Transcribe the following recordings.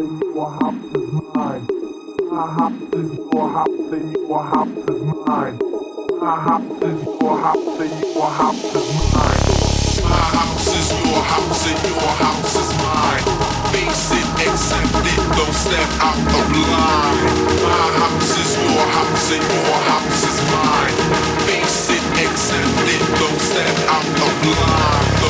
in your house is mine. My house is your house and your house is mine. My house is your house and your house is mine. My house is your house and your house is mine. Face it, accept it, don't step out of line. My house is your house and your house is mine. Face it, accept it, don't step out of line.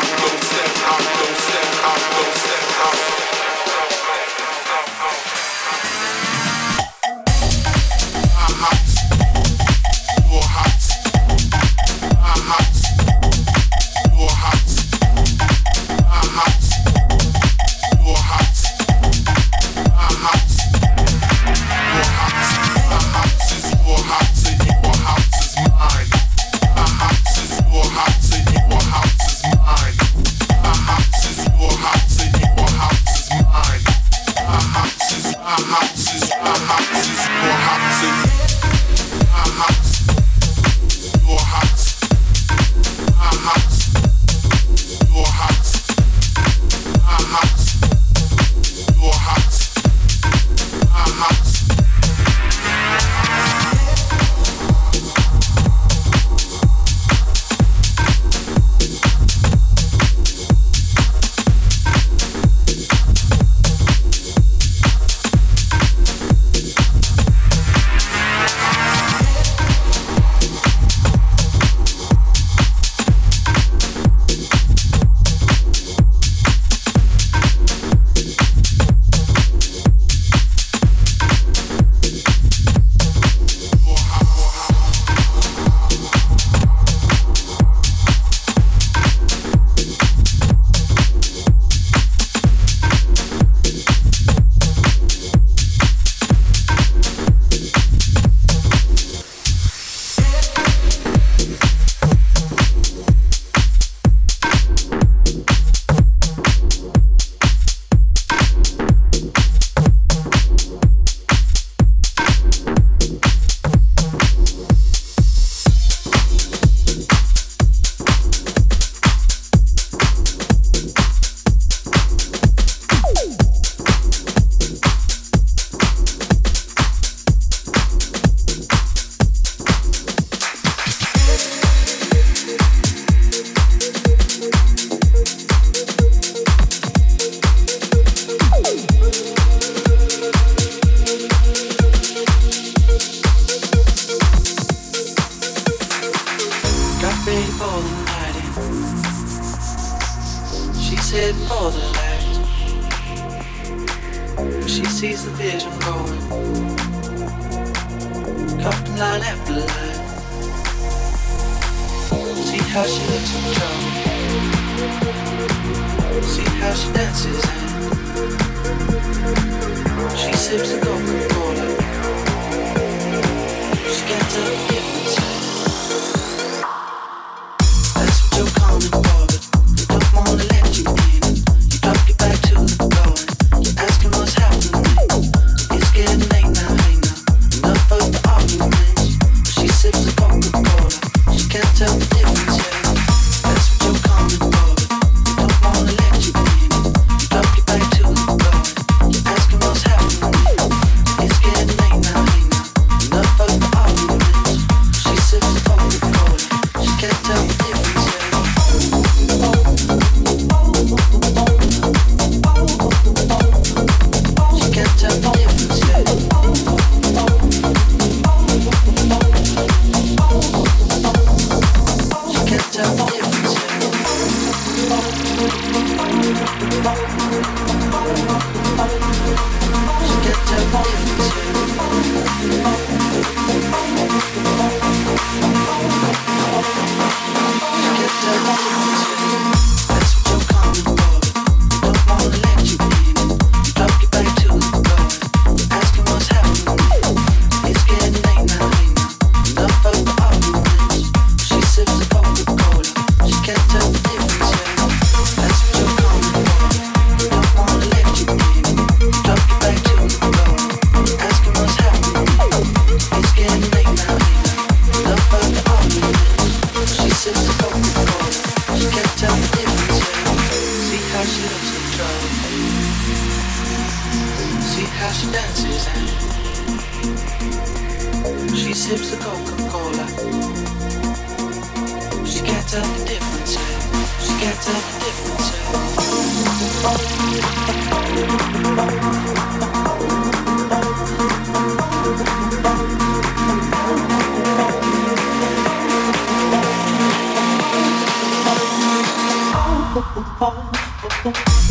That's what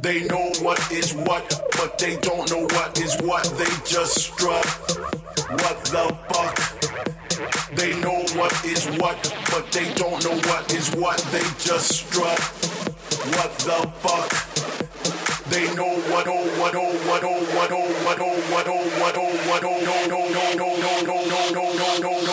They know what is what, but they don't know what is what. They just strut. What the fuck? They know what is what, but they don't know what is what. They just strut. What the fuck? They know what oh what oh what oh what oh what oh what oh what oh what oh no no no no no no no no no no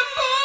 beautiful.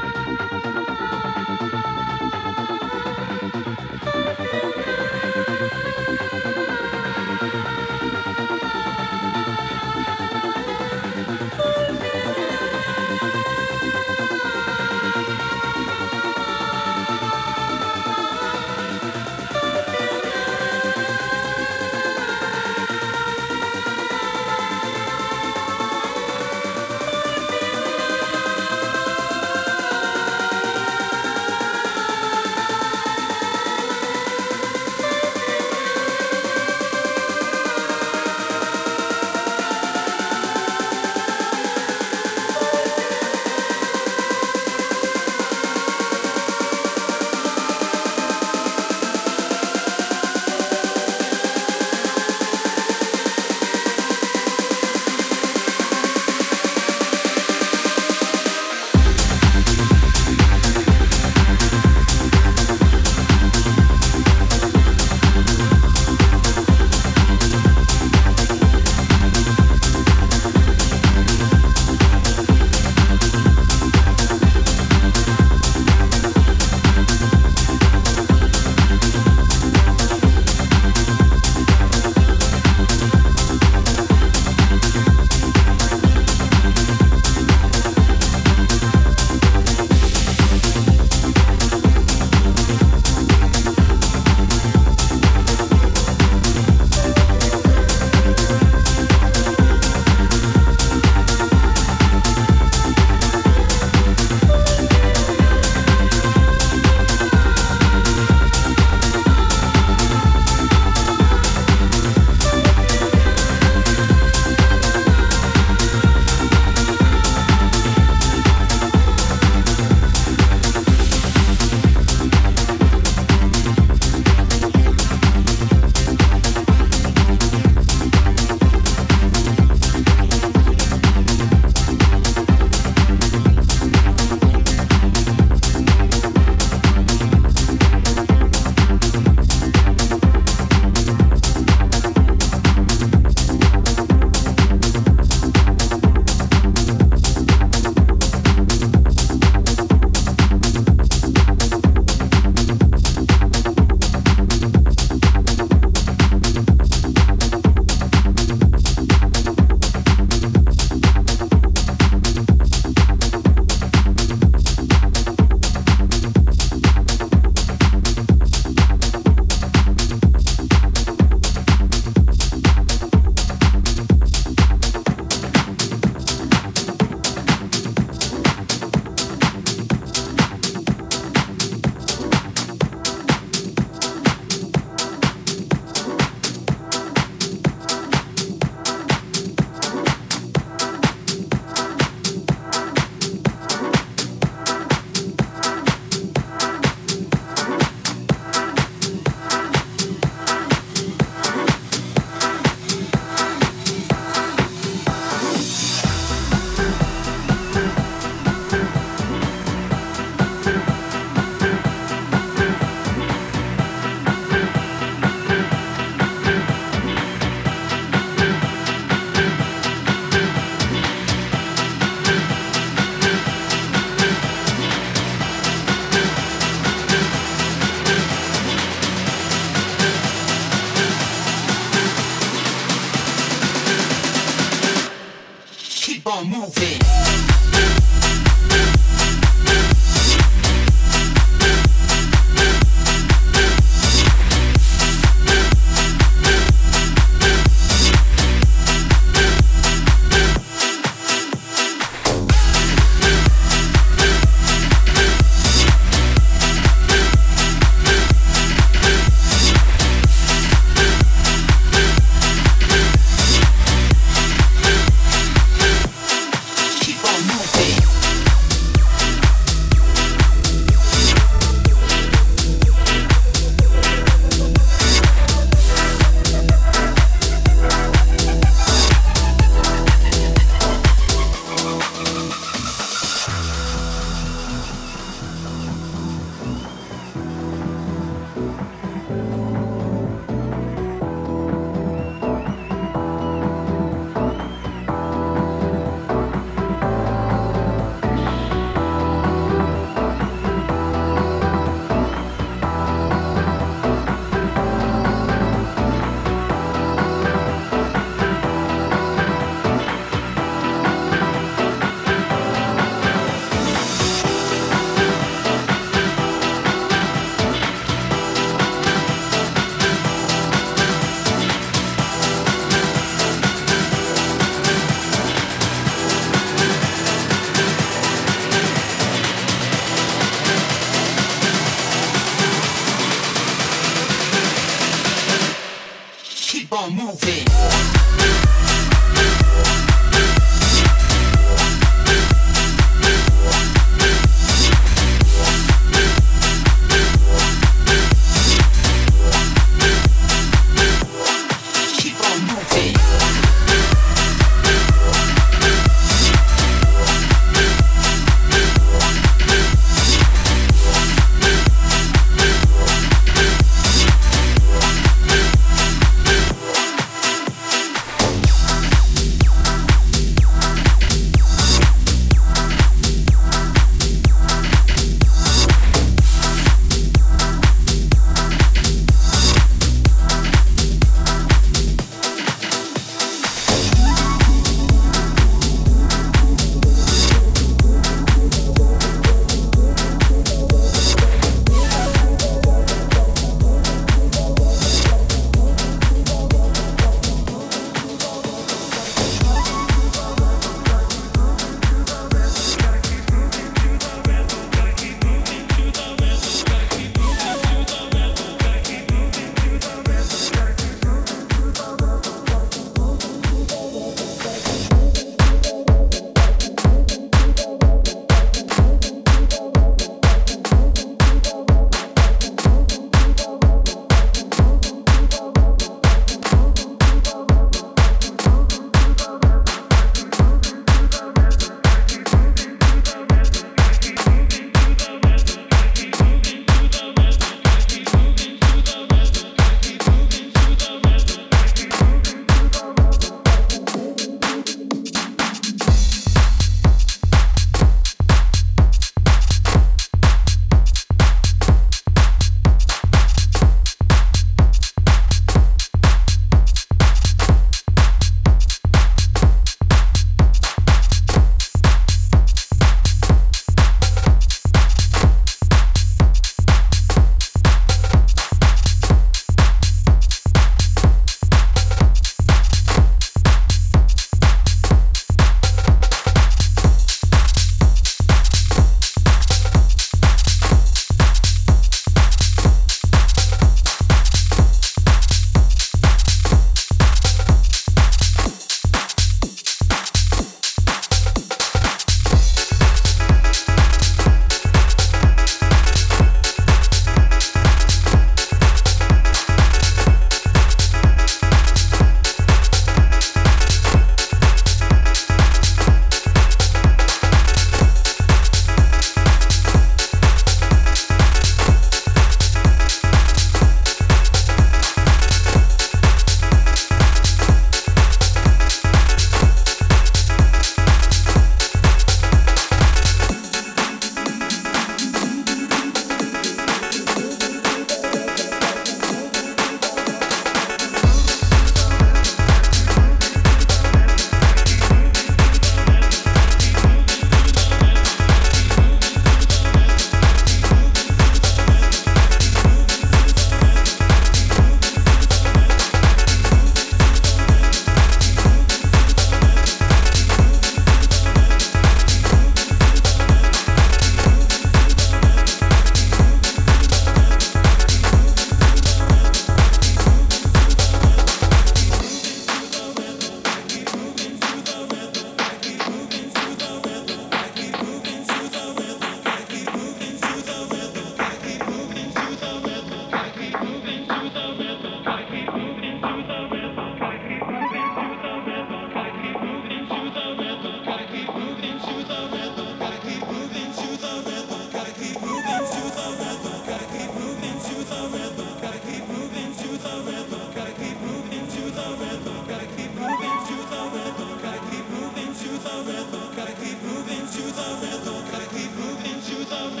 love.